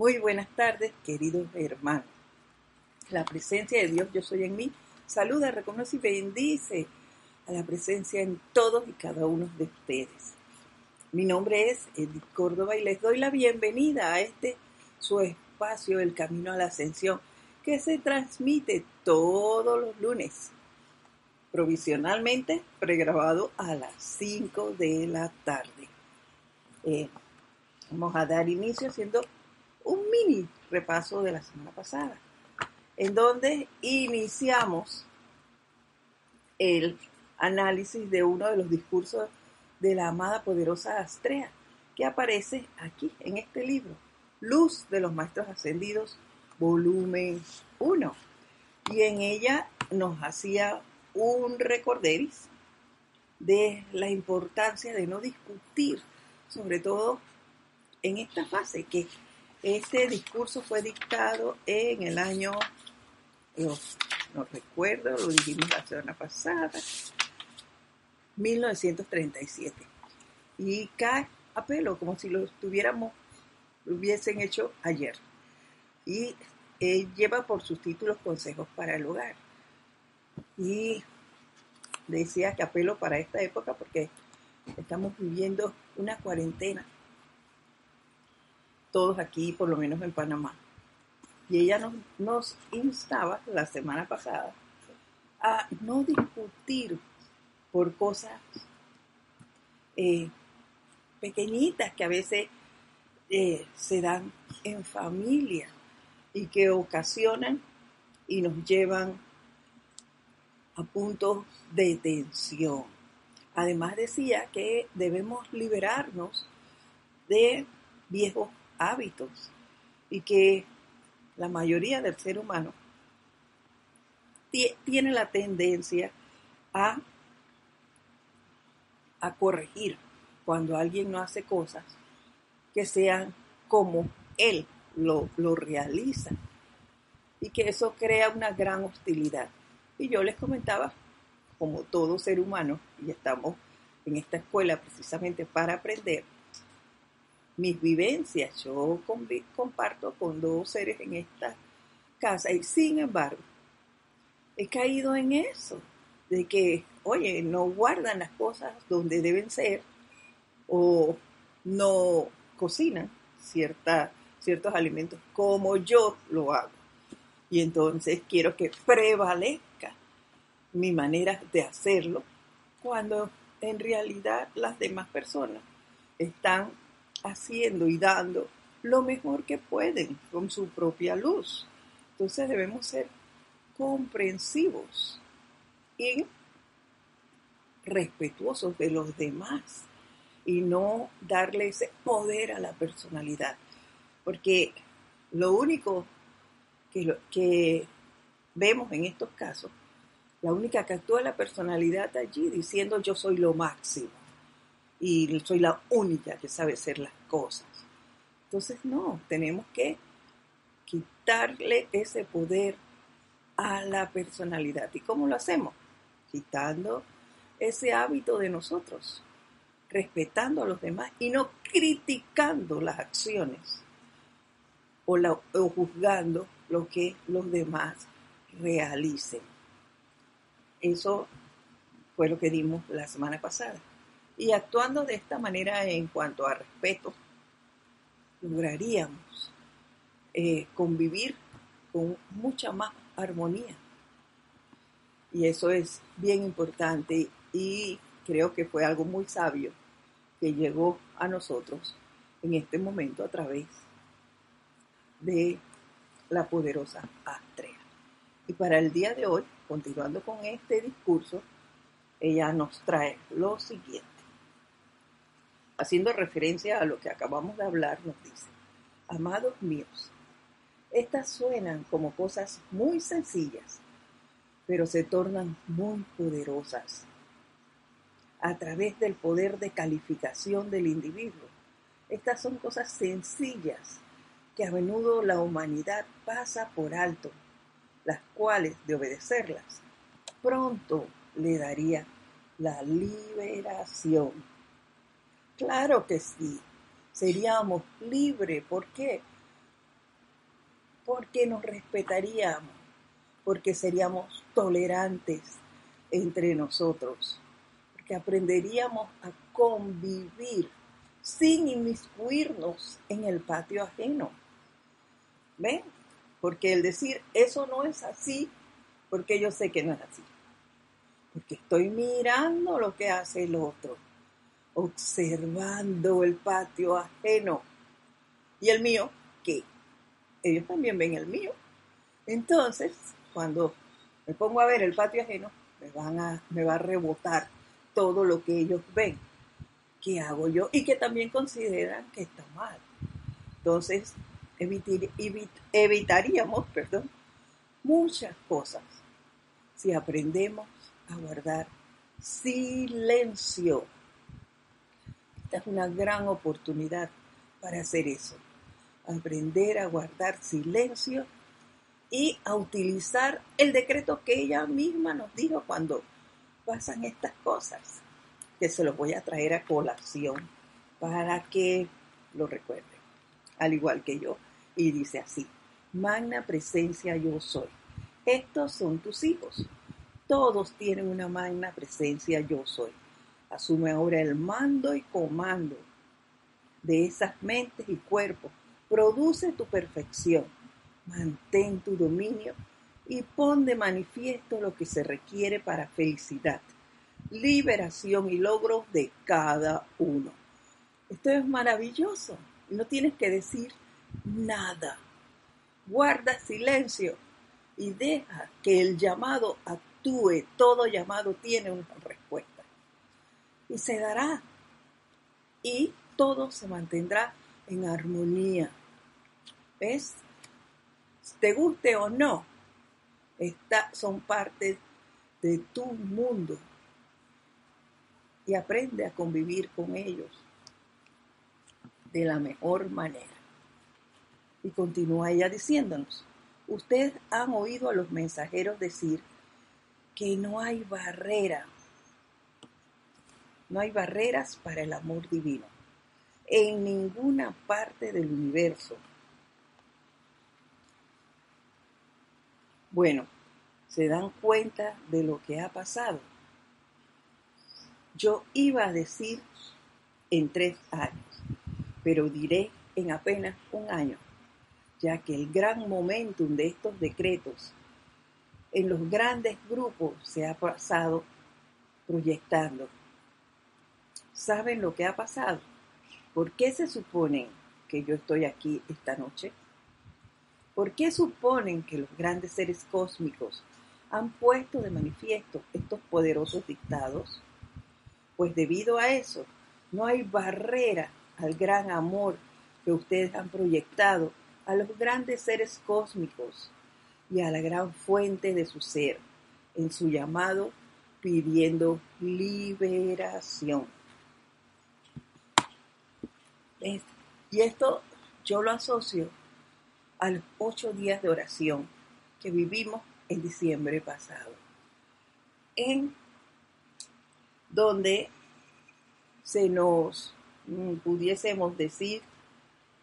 Muy buenas tardes, queridos hermanos. La presencia de Dios, yo soy en mí, saluda, reconoce y bendice a la presencia en todos y cada uno de ustedes. Mi nombre es Edith Córdoba y les doy la bienvenida a este su espacio, El Camino a la Ascensión, que se transmite todos los lunes, provisionalmente pregrabado a las 5 de la tarde. Eh, vamos a dar inicio haciendo un mini repaso de la semana pasada, en donde iniciamos el análisis de uno de los discursos de la amada poderosa Astrea, que aparece aquí en este libro, Luz de los Maestros Ascendidos, volumen 1. Y en ella nos hacía un recorderis de la importancia de no discutir, sobre todo en esta fase, que este discurso fue dictado en el año, no, recuerdo, lo dijimos la semana pasada, 1937. Y cae a pelo, como si lo tuviéramos, lo hubiesen hecho ayer. Y eh, lleva por sus títulos Consejos para el Hogar. Y decía que apelo para esta época porque estamos viviendo una cuarentena todos aquí, por lo menos en Panamá. Y ella nos, instaba la semana pasada a no discutir por cosas eh, pequeñitas que a veces eh, se dan en familia y que ocasionan y nos llevan a puntos de tensión. Además decía que debemos liberarnos de viejos hábitos y que la mayoría del ser humano tiene la tendencia a, a corregir cuando alguien no hace cosas que sean como él lo, lo realiza y que eso crea una gran hostilidad. Y yo les comentaba, como todo ser humano, y estamos en esta escuela precisamente para aprender, mis vivencias. Yo comparto con dos seres en esta casa y sin embargo he caído en eso, de que, oye, no guardan las cosas donde deben ser o no cocinan cierta, ciertos alimentos como yo lo hago. Y entonces quiero que prevalezca mi manera de hacerlo cuando en realidad las demás personas están haciendo y dando lo mejor que pueden con su propia luz. Entonces debemos ser comprensivos y respetuosos de los demás y no darle ese poder a la personalidad. Porque lo único que, vemos en estos casos, la única que actúa la personalidad allí diciendo yo soy lo máximo y soy la única que sabe hacer las cosas. Entonces, no, tenemos que quitarle ese poder a la personalidad. ¿Y cómo lo hacemos? Quitando ese hábito de nosotros, respetando a los demás y no criticando las acciones o, o juzgando lo que los demás realicen. Eso fue lo que dimos la semana pasada. Y actuando de esta manera en cuanto a respeto, lograríamos eh, convivir con mucha más armonía. Y eso es bien importante y creo que fue algo muy sabio que llegó a nosotros en este momento a través de la poderosa Astrea. Y para el día de hoy, continuando con este discurso, ella nos trae lo siguiente haciendo referencia a lo que acabamos de hablar, nos dice, amados míos, estas suenan como cosas muy sencillas, pero se tornan muy poderosas a través del poder de calificación del individuo. Estas son cosas sencillas que a menudo la humanidad pasa por alto, las cuales, de obedecerlas, pronto le daría la liberación. Claro que sí, seríamos libres. ¿Por qué? porque nos respetaríamos, porque seríamos tolerantes entre nosotros, porque aprenderíamos a convivir sin inmiscuirnos en el patio ajeno. ¿Ven? Porque el decir eso no es así, porque yo sé que no es así. Porque estoy mirando lo que hace el otro, observando el patio ajeno. Y el mío, ¿qué? Ellos también ven el mío. Entonces, cuando me pongo a ver el patio ajeno, me, van a, me va a rebotar todo lo que ellos ven que hago yo y que también consideran que está mal. Entonces, evitaríamos perdón, muchas cosas si aprendemos a guardar silencio. Esta es una gran oportunidad para hacer eso. Aprender a guardar silencio y a utilizar el decreto que ella misma nos dijo cuando pasan estas cosas, que se los voy a traer a colación para que lo recuerden, al igual que yo. Y dice así, magna presencia yo soy. Estos son tus hijos. Todos tienen una magna presencia yo soy. Asume ahora el mando y comando de esas mentes y cuerpos. Produce tu perfección. Mantén tu dominio y pon de manifiesto lo que se requiere para felicidad, liberación y logro de cada uno. Esto es maravilloso. No tienes que decir nada. Guarda silencio y deja que el llamado actúe. Todo llamado tiene una respuesta. Y se dará. Y todo se mantendrá en armonía. ¿Ves? Te guste o no, son parte de tu mundo. Y aprende a convivir con ellos de la mejor manera. Y continúa ella diciéndonos, ustedes han oído a los mensajeros decir que no hay barrera, no hay barreras para el amor divino en ninguna parte del universo. Bueno, se dan cuenta de lo que ha pasado. Yo iba a decir en tres años, pero diré en apenas un año ya que el gran momentum de estos decretos en los grandes grupos se ha pasado proyectando. ¿Saben lo que ha pasado? ¿Por qué se suponen que yo estoy aquí esta noche? ¿Por qué suponen que los grandes seres cósmicos han puesto de manifiesto estos poderosos dictados? Pues debido a eso, no hay barrera al gran amor que ustedes han proyectado a los grandes seres cósmicos y a la gran fuente de su ser en su llamado pidiendo liberación. Y esto yo lo asocio a los ocho días de oración que vivimos en diciembre pasado, en donde se nos mm, pudiésemos decir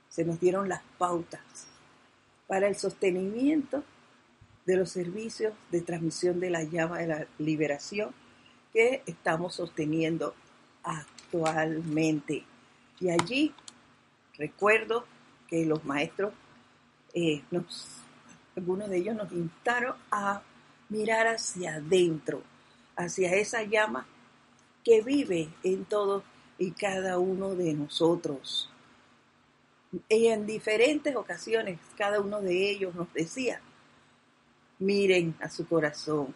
se nos dieron las pautas para el sostenimiento de los servicios de transmisión de la llama de la liberación que estamos sosteniendo actualmente. Y allí recuerdo que los maestros, eh, algunos de ellos nos invitaron a mirar hacia adentro, hacia esa llama que vive en todos y cada uno de nosotros. Y en diferentes ocasiones cada uno de ellos nos decía, miren a su corazón,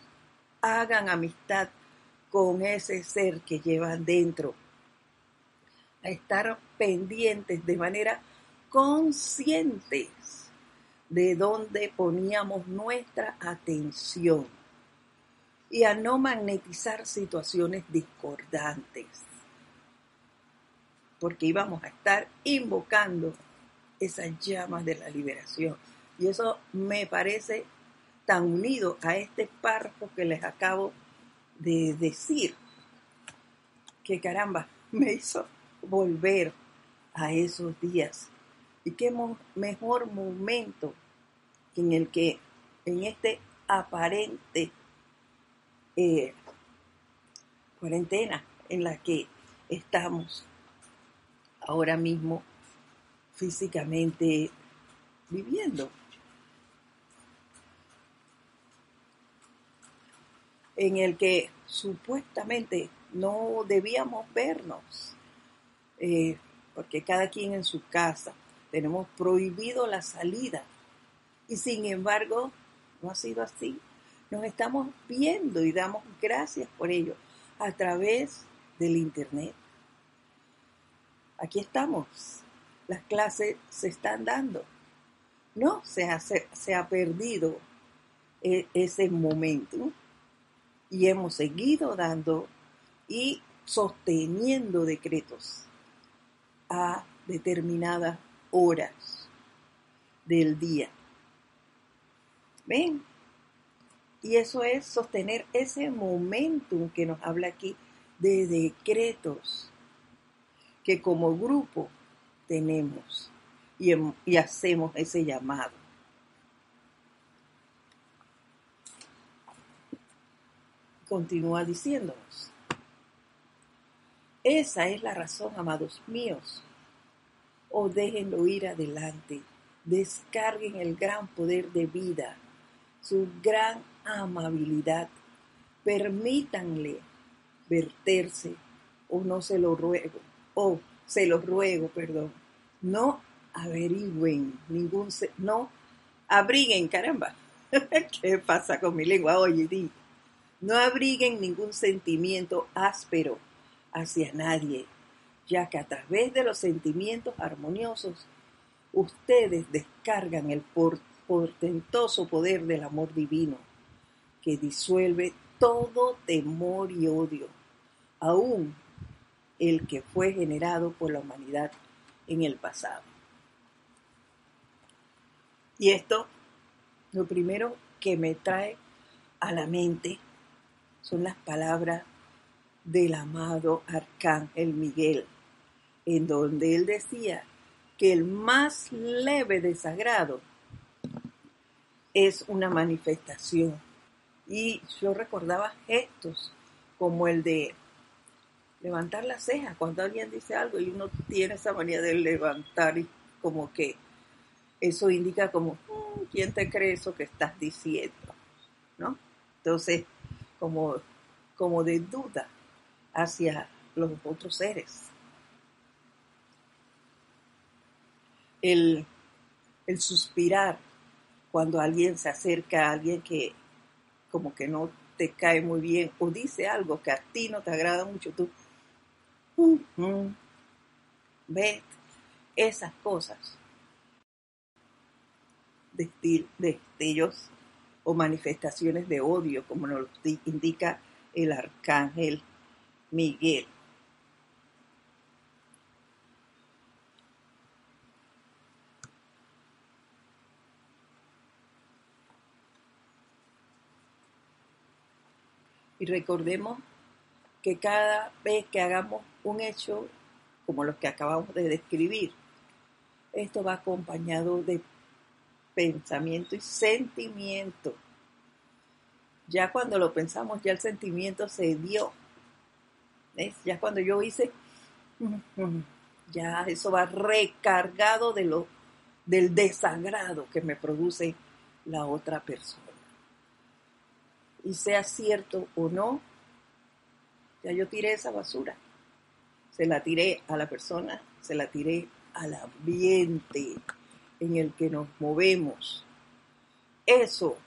hagan amistad con ese ser que llevan dentro, estar pendientes de manera conscientes de dónde poníamos nuestra atención y a no magnetizar situaciones discordantes porque íbamos a estar invocando esas llamas de la liberación. Y eso me parece tan unido a este párrafo que les acabo de decir, que caramba, me hizo volver a esos días. Y qué mejor momento en el que en este aparente eh, cuarentena en la que estamos ahora mismo físicamente viviendo. En el que supuestamente no debíamos vernos, eh, porque cada quien en su casa tenemos prohibido la salida. Y sin embargo, no ha sido así. Nos estamos viendo y damos gracias por ello a través del Internet. Aquí estamos. Las clases se están dando. No se ha, ha perdido e, ese momento y hemos seguido dando y sosteniendo decretos a determinadas horas del día. ¿Ven? Y eso es sostener ese momentum que nos habla aquí de decretos que como grupo tenemos y, y hacemos ese llamado. Continúa diciéndonos. Esa es la razón, amados míos. O déjenlo ir adelante. Descarguen el gran poder de vida, su gran amabilidad. Permítanle verterse o no se lo ruego, o se lo ruego, perdón. No averigüen ningún, no abriguen, caramba. ¿Qué pasa con mi lengua? Oye, di. No abriguen ningún sentimiento áspero hacia nadie, ya que a través de los sentimientos armoniosos, ustedes descargan el portentoso poder del amor divino que disuelve todo temor y odio, aún el que fue generado por la humanidad en el pasado. Y esto, lo primero que me trae a la mente son las palabras del amado Arcángel Miguel, en donde él decía que el más leve desagrado es una manifestación y yo recordaba gestos como el de levantar la ceja cuando alguien dice algo y uno tiene esa manía de levantar y como que eso indica como, mm, ¿quién te cree eso que estás diciendo? ¿No? Entonces, como, como de duda hacia los otros seres. El, el suspirar cuando alguien se acerca a alguien que como que no te cae muy bien o dice algo que a ti no te agrada mucho, tú ves esas cosas de destellos o manifestaciones de odio, como nos indica el arcángel Miguel. Y recordemos que cada vez que hagamos un hecho como los que acabamos de describir, esto va acompañado de pensamiento y sentimiento. Ya cuando lo pensamos, ya el sentimiento se dio. Ya cuando yo hice, ya eso va recargado de lo, del desagrado que me produce la otra persona y sea cierto o no, ya yo tiré esa basura. Se la tiré a la persona, se la tiré al ambiente en el que nos movemos. Eso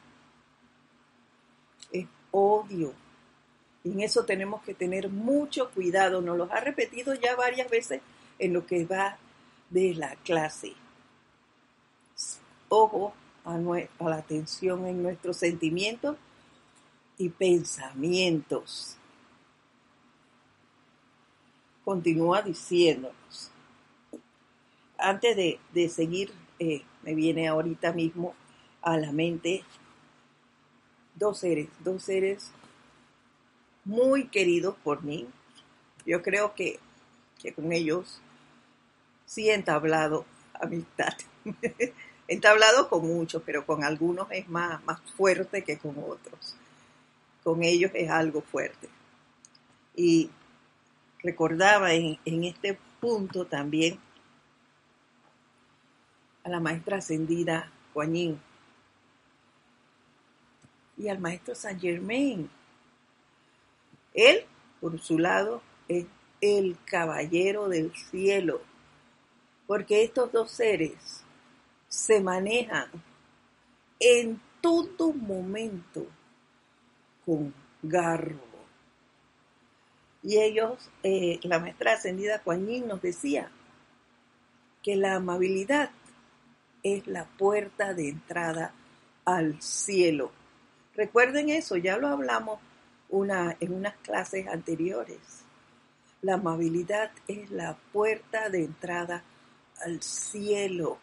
es odio. Y en eso tenemos que tener mucho cuidado. Nos lo ha repetido ya varias veces en lo que va de la clase. Ojo a, a la atención en nuestros sentimientos y pensamientos. Continúa diciéndonos. Antes de, seguir, eh, me viene ahorita mismo a la mente dos seres, dos seres muy queridos por mí. Yo creo que, que con ellos sí he entablado amistad. entablado con muchos, pero con algunos es más, más fuerte que con otros. Con ellos es algo fuerte. Y recordaba en, en este punto también a la maestra ascendida Juanín y al maestro Saint Germain. Él, por su lado, es el caballero del cielo, porque estos dos seres se manejan en todo momento con garbo. Y ellos, eh, la maestra ascendida Kuan nos decía que la amabilidad es la puerta de entrada al cielo. Recuerden eso, ya lo hablamos una, en unas clases anteriores. La amabilidad es la puerta de entrada al cielo.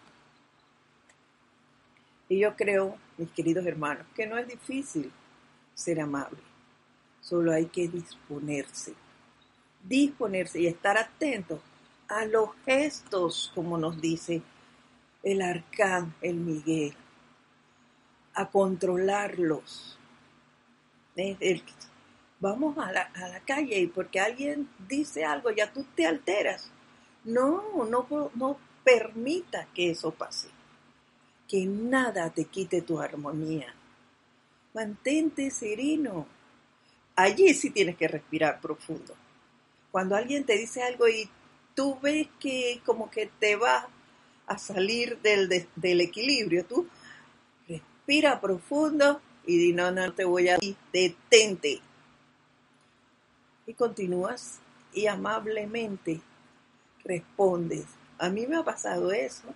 Y yo creo, mis queridos hermanos, que no es difícil ser amable. Solo hay que disponerse. Disponerse y estar atento a los gestos, como nos dice el arcángel Miguel, a controlarlos. Vamos a la, a la, calle y porque alguien dice algo, ya tú te alteras. No, no, no permita que eso pase que nada te quite tu armonía. Mantente sereno. Allí sí tienes que respirar profundo. Cuando alguien te dice algo y tú ves que como que te va a salir del, del equilibrio, tú respira profundo y di, no, no te voy a ir, detente. Y continúas y amablemente respondes. A mí me ha pasado eso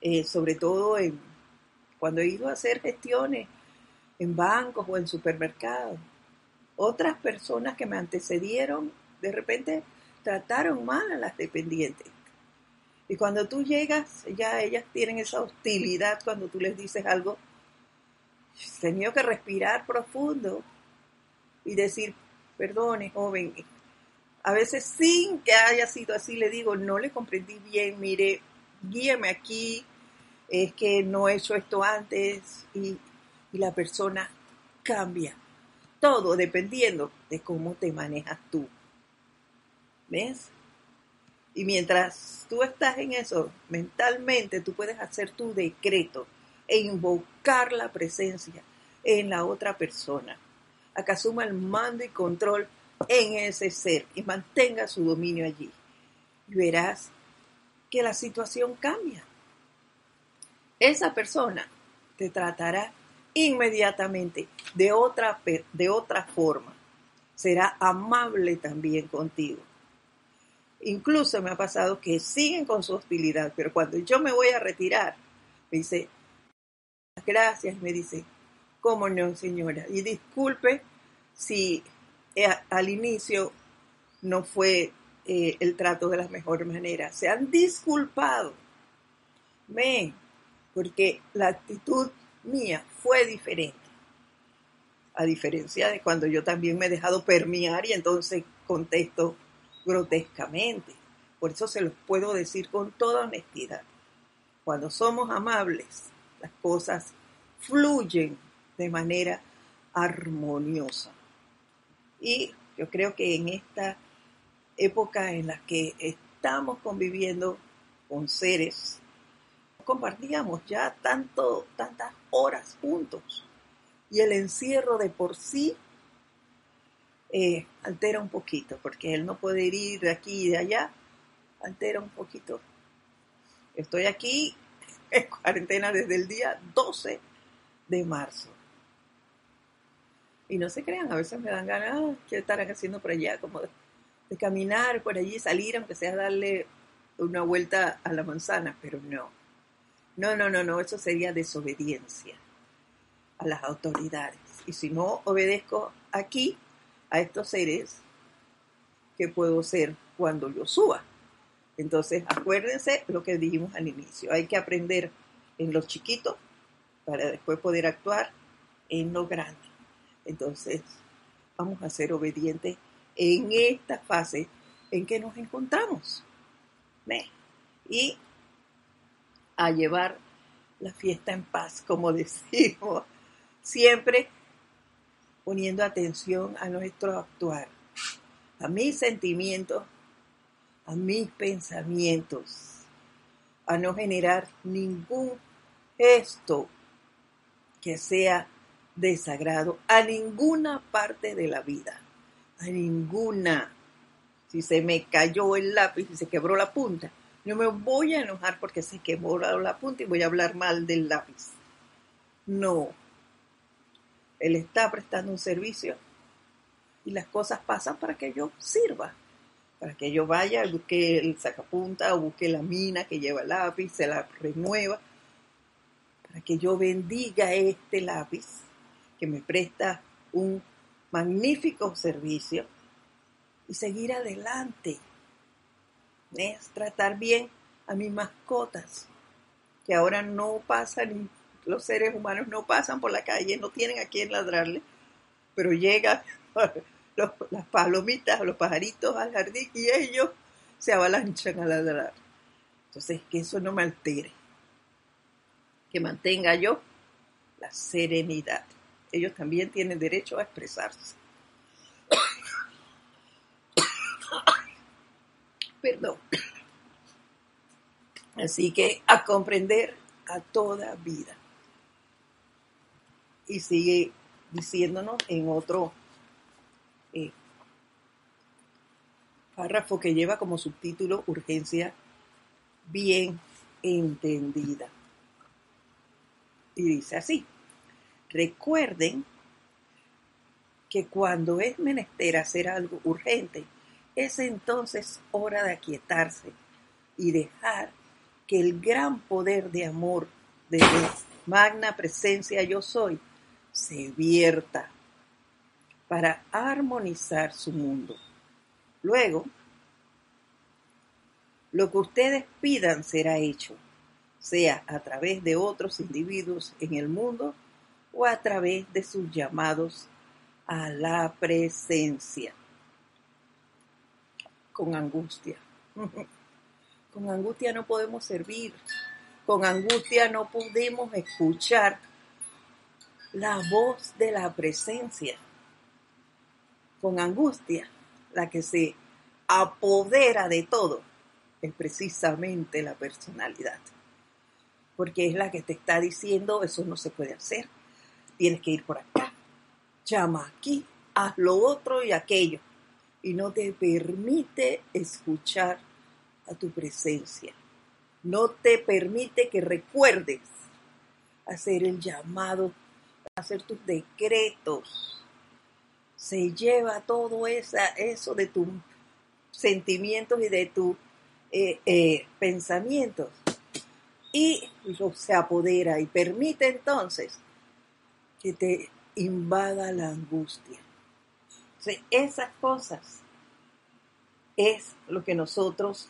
eh, sobre todo en, cuando he ido a hacer gestiones en bancos o en supermercados. Otras personas que me antecedieron de repente trataron mal a las dependientes. Y cuando tú llegas, ya ellas tienen esa hostilidad cuando tú les dices algo. He tenido que respirar profundo y decir, perdone, joven. A veces sin que haya sido así, le digo, no le comprendí bien, mire, guíeme aquí, es que no he hecho esto antes y, la persona cambia. Todo dependiendo de cómo te manejas tú. ¿Ves? Y mientras tú estás en eso, mentalmente tú puedes hacer tu decreto e invocar la presencia en la otra persona. A que asuma el mando y control en ese ser y mantenga su dominio allí. Y verás que la situación cambia esa persona te tratará inmediatamente de otra, de otra forma. Será amable también contigo. Incluso me ha pasado que siguen con su hostilidad, pero cuando yo me voy a retirar, me dice, gracias, me dice, ¿cómo no, señora? Y disculpe si eh, al inicio no fue eh, el trato de la mejor manera. Se han disculpado. Me, porque la actitud mía fue diferente. A diferencia de cuando yo también me he dejado permear y entonces contesto grotescamente. Por eso se los puedo decir con toda honestidad. Cuando somos amables, las cosas fluyen de manera armoniosa. Y yo creo que en esta época en la que estamos conviviendo con seres compartíamos ya tanto, tantas horas juntos. Y el encierro de por sí eh, altera un poquito, porque él no puede ir de aquí y de allá, altera un poquito. Estoy aquí en cuarentena desde el día 12 de marzo. Y no se crean, a veces me dan ganas, ¿qué estarán haciendo por allá? Como de, caminar por allí, salir, aunque sea darle una vuelta a la manzana, pero no. No, no, no, no, eso sería desobediencia a las autoridades. Y si no obedezco aquí a estos seres, ¿qué puedo ser cuando yo suba? Entonces, acuérdense lo que dijimos al inicio. Hay que aprender en lo chiquito para después poder actuar en lo grande. Entonces, vamos a ser obedientes en esta fase en que nos encontramos. Y a llevar la fiesta en paz, como decimos, siempre poniendo atención a nuestro actuar, a mis sentimientos, a mis pensamientos, a no generar ningún gesto que sea desagrado a ninguna parte de la vida, a ninguna. Si se me cayó el lápiz y se quebró la punta, no me voy a enojar porque se quebró la punta y voy a hablar mal del lápiz. No. Él está prestando un servicio y las cosas pasan para que yo sirva, para que yo vaya, busque el sacapunta o busque la mina que lleva el lápiz, se la renueva, para que yo bendiga este lápiz que me presta un magnífico servicio y seguir adelante. Es tratar bien a mis mascotas, que ahora no pasan, los seres humanos no pasan por la calle, no tienen a quién ladrarle, pero llegan las palomitas los pajaritos al jardín y ellos se avalanchan a ladrar. Entonces, que eso no me altere, que mantenga yo la serenidad. Ellos también tienen derecho a expresarse. Perdón. Así que a comprender a toda vida. Y sigue diciéndonos en otro eh, párrafo que lleva como subtítulo Urgencia bien entendida. Y dice así, recuerden que cuando es menester hacer algo urgente, es entonces hora de aquietarse y dejar que el gran poder de amor de la magna presencia yo soy se vierta para armonizar su mundo. Luego, lo que ustedes pidan será hecho, sea a través de otros individuos en el mundo o a través de sus llamados a la presencia con angustia. Con angustia no podemos servir, con angustia no podemos escuchar la voz de la presencia. Con angustia, la que se apodera de todo es precisamente la personalidad, porque es la que te está diciendo eso no se puede hacer, tienes que ir por acá, llama aquí, haz lo otro y aquello y no te permite escuchar a tu presencia. No te permite que recuerdes hacer el llamado, hacer tus decretos. Se lleva todo esa, eso de tus sentimientos y de tus eh, eh, pensamientos y se apodera y permite entonces que te invada la angustia esas cosas es lo que nosotros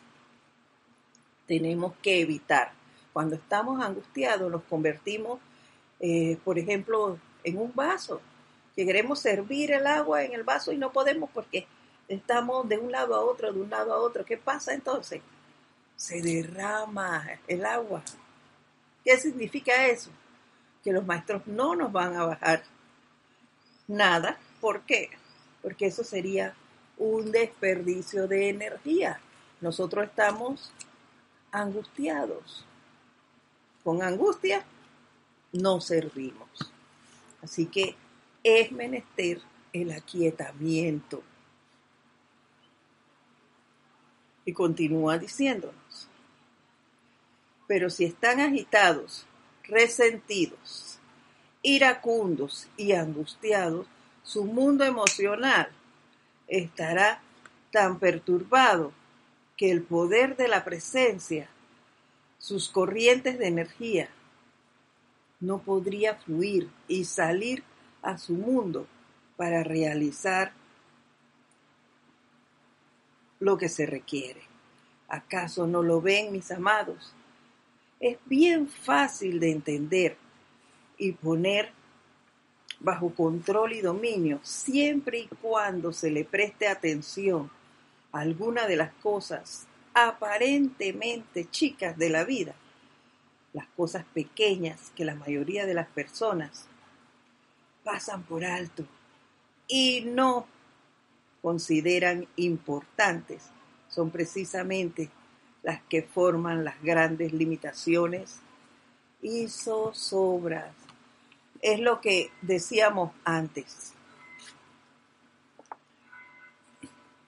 tenemos que evitar. Cuando estamos angustiados nos convertimos, eh, por ejemplo, en un vaso, que queremos servir el agua en el vaso y no podemos porque estamos de un lado a otro, de un lado a otro. ¿Qué pasa entonces? Se derrama el agua. ¿Qué significa eso? Que los maestros no nos van a bajar nada. ¿Por qué? porque eso sería un desperdicio de energía. Nosotros estamos angustiados. Con angustia no servimos. Así que es menester el aquietamiento. Y continúa diciéndonos, pero si están agitados, resentidos, iracundos y angustiados, su mundo emocional estará tan perturbado que el poder de la presencia, sus corrientes de energía, no podría fluir y salir a su mundo para realizar lo que se requiere. ¿Acaso no lo ven, mis amados? Es bien fácil de entender y poner bajo control y dominio, siempre y cuando se le preste atención a alguna de las cosas aparentemente chicas de la vida las cosas pequeñas que la mayoría de las personas pasan por alto y no consideran importantes. Son precisamente las que forman las grandes limitaciones y zozobras. Es lo que decíamos antes.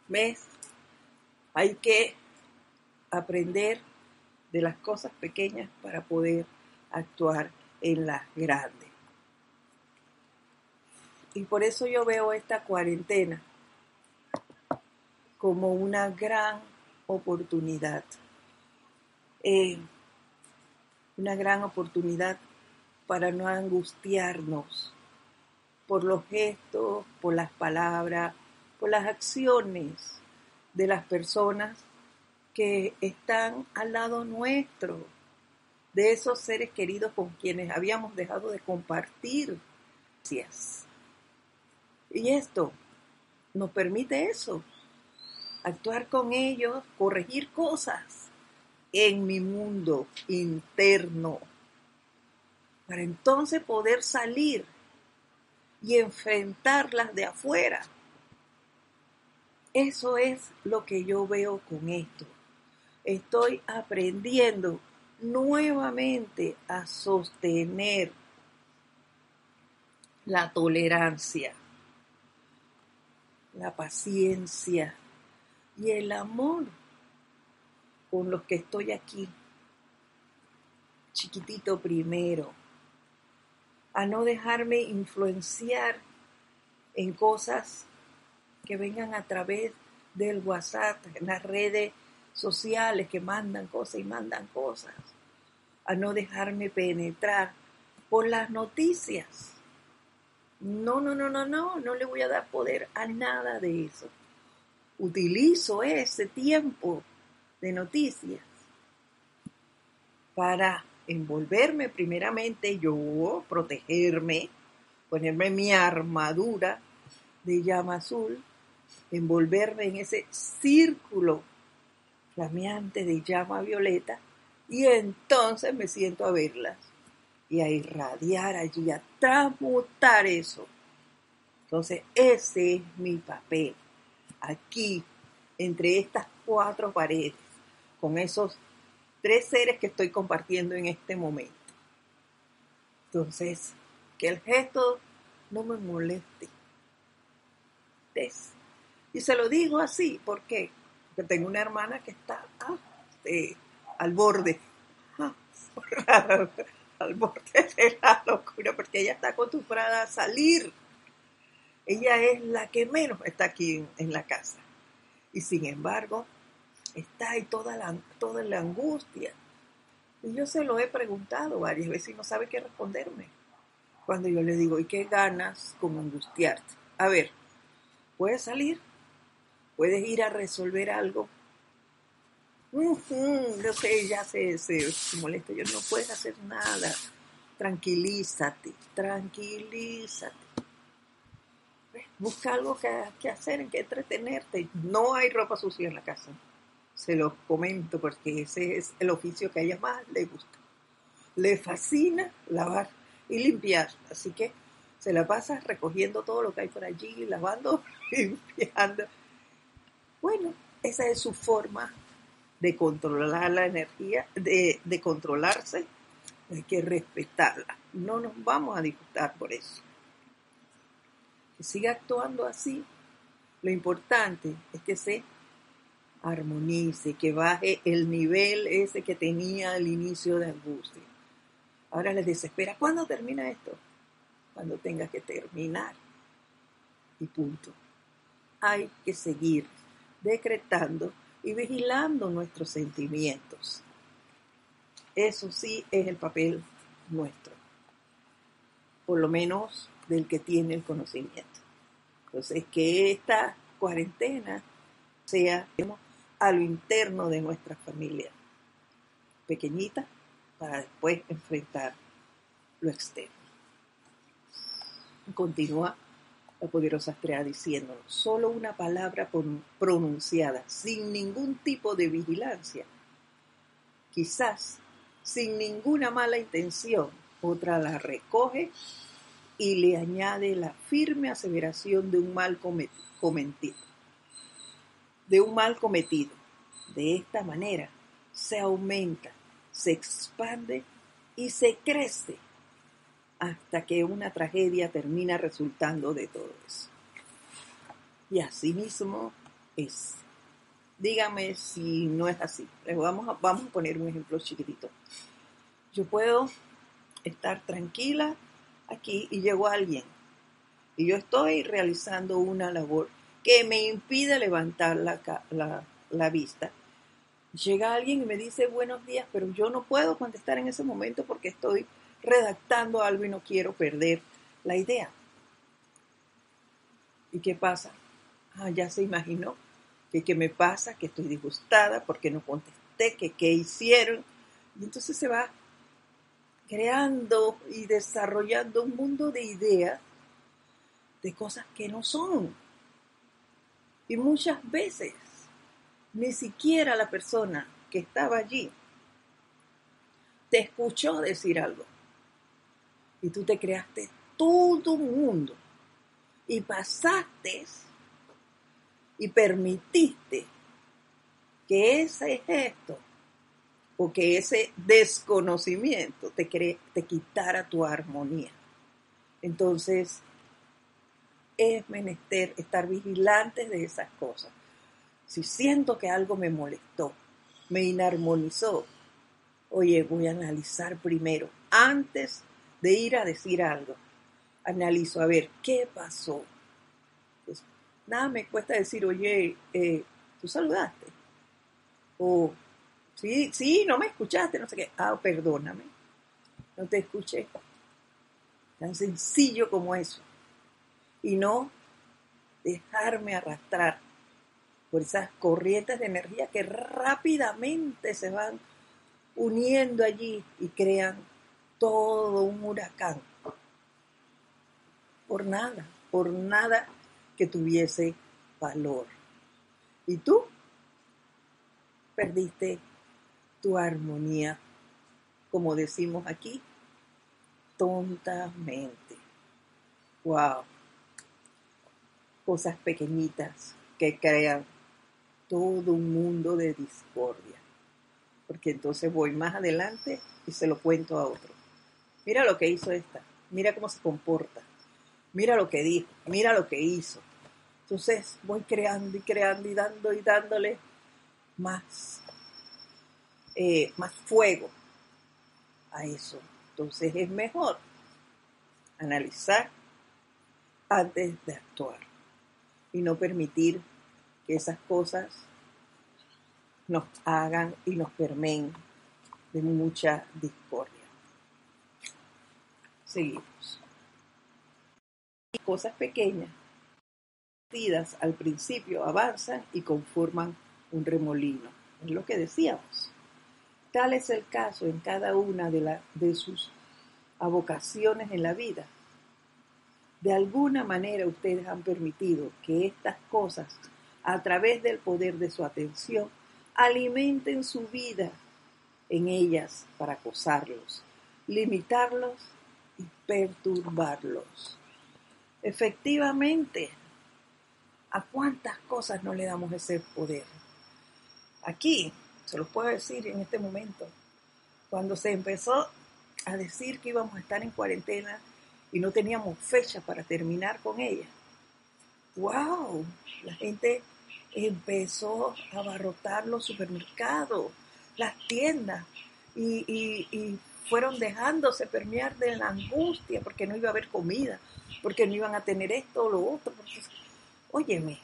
¿Ves? Hay que aprender de las cosas pequeñas para poder actuar en las grandes. Y por eso yo veo esta cuarentena como una gran oportunidad. Eh, una gran oportunidad para no angustiarnos por los gestos, por las palabras, por las acciones de las personas que están al lado nuestro, de esos seres queridos con quienes habíamos dejado de compartir. Y esto nos permite eso, actuar con ellos, corregir cosas en mi mundo interno, para entonces poder salir y enfrentarlas de afuera. Eso es lo que yo veo con esto. Estoy aprendiendo nuevamente a sostener la tolerancia, la paciencia y el amor con los que estoy aquí, chiquitito primero, a no dejarme influenciar en cosas que vengan a través del WhatsApp, en las redes sociales que mandan cosas y mandan cosas, a no dejarme penetrar por las noticias. No, no, no, no, no, no le voy a dar poder a nada de eso. Utilizo ese tiempo de noticias para envolverme primeramente yo, protegerme, ponerme mi armadura de llama azul, envolverme en ese círculo flameante de llama violeta y entonces me siento a verlas y a irradiar allí, a transmutar eso. Entonces ese es mi papel, aquí, entre estas cuatro paredes, con esos tres seres que estoy compartiendo en este momento. Entonces, que el gesto no me moleste. Y se lo digo así, ¿por qué? Porque tengo una hermana que está ah, al borde, ah, al borde de la locura, porque ella está acostumbrada a salir. Ella es la que menos está aquí en, la casa. Y sin embargo, está ahí toda la, toda la angustia. Y yo se lo he preguntado varias veces y no sabe qué responderme. Cuando yo le digo, ¿y qué ganas con angustiarte? A ver, puedes salir, puedes ir a resolver algo. Uh sé, ya se, se, molesta, yo no puedes hacer nada. Tranquilízate, tranquilízate. Busca algo que, hacer, en que entretenerte. No hay ropa sucia en la casa. Se los comento porque ese es el oficio que a ella más le gusta. Le fascina lavar y limpiar. Así que se la pasa recogiendo todo lo que hay por allí, lavando, limpiando. Bueno, esa es su forma de controlar la energía, de, de controlarse. Hay que respetarla. No nos vamos a disgustar por eso. Que siga actuando así. Lo importante es que se armonice, que baje el nivel ese que tenía al inicio de angustia. Ahora le desespera. ¿Cuándo termina esto? cuando tenga que terminar. Y punto. Hay que seguir decretando y vigilando nuestros sentimientos. Eso sí es el papel nuestro, por lo menos del que tiene el conocimiento. Entonces, que esta cuarentena sea a lo interno de nuestra familia, pequeñita, para después enfrentar lo externo. Continúa la poderosa estrella diciéndonos, solo una palabra pronunciada sin ningún tipo de vigilancia, quizás sin ninguna mala intención, otra la recoge y le añade la firme aseveración de un mal cometido. De un mal cometido. De esta manera se aumenta, se expande y se crece hasta que una tragedia termina resultando de todo eso. Y así mismo es. Dígame si no es así. Vamos a, vamos a poner un ejemplo chiquitito. Yo puedo estar tranquila aquí y llegó alguien y yo estoy realizando una labor que me impide levantar la, la, vista. Llega alguien y me dice buenos días, pero yo no puedo contestar en ese momento porque estoy redactando algo y no quiero perder la idea. ¿Y qué pasa? Ah, ya se imaginó que qué me pasa, que estoy disgustada porque no contesté, que qué hicieron. Y entonces se va creando y desarrollando un mundo de ideas de cosas que no son. Y muchas veces ni siquiera la persona que estaba allí te escuchó decir algo. Y tú te creaste todo un mundo. Y pasaste y permitiste que ese gesto o que ese desconocimiento te, te quitara tu armonía. Entonces, es menester estar vigilantes de esas cosas. Si siento que algo me molestó, me inarmonizó, oye, voy a analizar primero, antes de ir a decir algo. Analizo, a ver, ¿qué pasó? Pues, nada me cuesta decir, oye, eh, tú saludaste. O Sí, sí, no me escuchaste, no sé qué. Ah, perdóname. No te escuché. Tan sencillo como eso. Y no dejarme arrastrar por esas corrientes de energía que rápidamente se van uniendo allí y crean todo un huracán. Por nada, por nada que tuviese valor. Y tú perdiste tu armonía, como decimos aquí, tontamente. Wow. Cosas pequeñitas que crean todo un mundo de discordia. Porque entonces voy más adelante y se lo cuento a otro. Mira lo que hizo esta, mira cómo se comporta, mira lo que dijo, mira lo que hizo. Entonces voy creando y creando y dando y dándole más eh, más fuego a eso. Entonces es mejor analizar antes de actuar y no permitir que esas cosas nos hagan y nos permeen de mucha discordia. Seguimos. Cosas pequeñas, al principio, avanzan y conforman un remolino. Es lo que decíamos. Tal es el caso en cada una de, sus avocaciones en la vida. De alguna manera ustedes han permitido que estas cosas, a través del poder de su atención, alimenten su vida en ellas para acosarlos, limitarlos y perturbarlos. Efectivamente, ¿a cuántas cosas no le damos ese poder? Aquí se los puedo decir en este momento. Cuando se empezó a decir que íbamos a estar en cuarentena y no teníamos fecha para terminar con ella, wow, la gente empezó a abarrotar los supermercados, las tiendas y, fueron dejándose permear de la angustia porque no iba a haber comida, porque no iban a tener esto o lo otro. Porque, óyeme,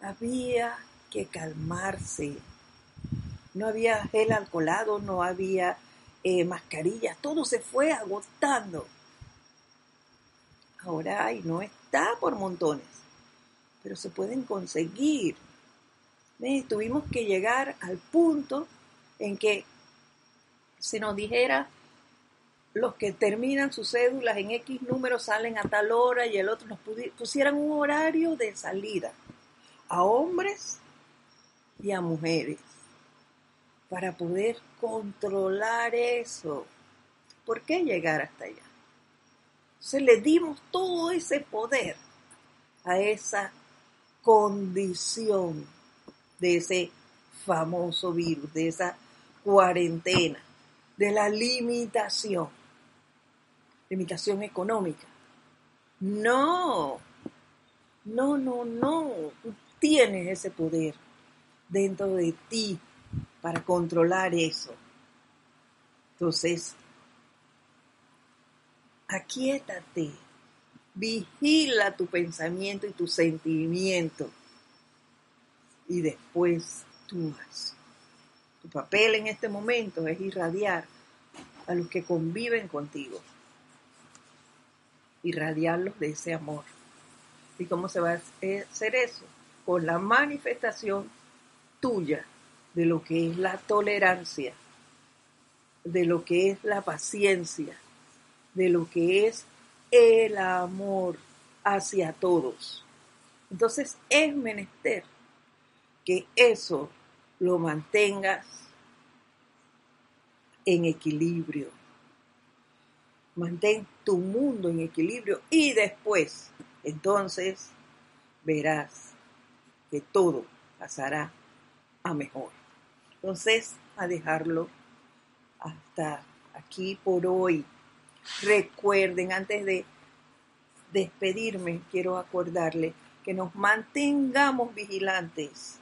había que calmarse, no había gel alcoholado, no había eh, mascarillas, todo se fue agotando. Ahora hay, no está por montones, pero se pueden conseguir. Tuvimos que llegar al punto en que se nos dijera los que terminan sus cédulas en X número salen a tal hora y el otro nos pusieran un horario de salida a hombres y a mujeres para poder controlar eso. ¿Por qué llegar hasta allá? Entonces le dimos todo ese poder a esa condición de ese famoso virus, de esa cuarentena, de la limitación, limitación económica. No, no, no, no, tú tienes ese poder dentro de ti para controlar eso. Entonces, aquíétate, vigila tu pensamiento y tu sentimiento y después tú vas. Tu papel en este momento es irradiar a los que conviven contigo, irradiarlos de ese amor. ¿Y cómo se va a hacer eso? Con la manifestación tuya de lo que es la tolerancia, de lo que es la paciencia, de lo que es el amor hacia todos. Entonces es menester que eso lo mantengas en equilibrio. Mantén tu mundo en equilibrio y después, entonces, verás que todo pasará a mejor. Entonces, a dejarlo hasta aquí por hoy. Recuerden, antes de despedirme, quiero acordarle que nos mantengamos vigilantes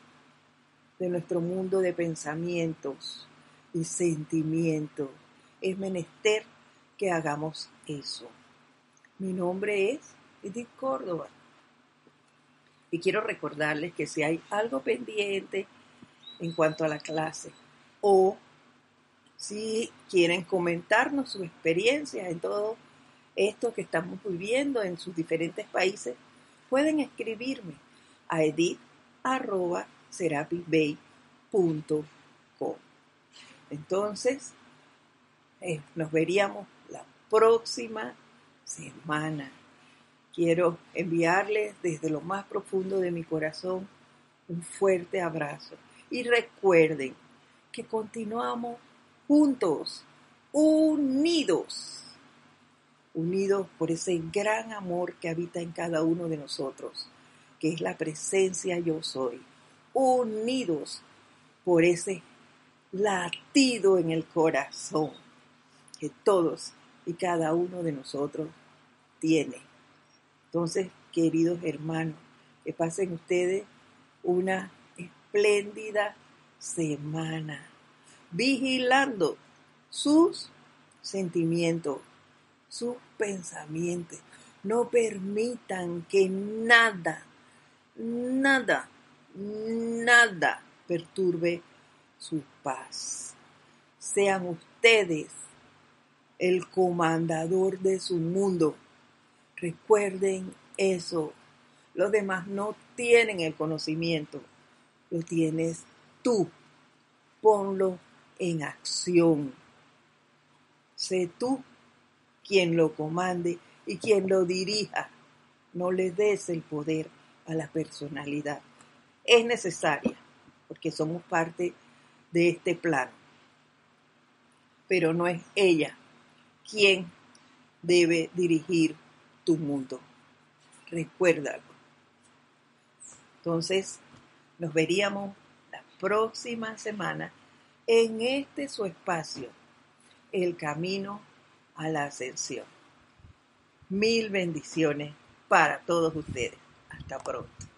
de nuestro mundo de pensamientos y sentimientos. Es menester que hagamos eso. Mi nombre es Edith Córdoba. Y quiero recordarles que si hay algo pendiente en cuanto a la clase o si quieren comentarnos su experiencia en todo esto que estamos viviendo en sus diferentes países, pueden escribirme a edith.serapisbay.com. Entonces, eh, nos veríamos la próxima semana. Quiero enviarles desde lo más profundo de mi corazón un fuerte abrazo. Y recuerden que continuamos juntos, unidos, unidos por ese gran amor que habita en cada uno de nosotros, que es la presencia yo soy, unidos por ese latido en el corazón que todos y cada uno de nosotros tiene. Entonces, queridos hermanos, que pasen ustedes una espléndida semana, vigilando sus sentimientos, sus pensamientos. No permitan que nada, nada, nada perturbe su paz. Sean ustedes el comandador de su mundo. Recuerden eso. Los demás no tienen el conocimiento lo tienes tú. Ponlo en acción. Sé tú quien lo comande y quien lo dirija. No le des el poder a la personalidad. Es necesaria porque somos parte de este plan. Pero no es ella quien debe dirigir tu mundo. Recuérdalo. Entonces, nos veríamos la próxima semana en este su espacio, el camino a la ascensión. Mil bendiciones para todos ustedes. Hasta pronto.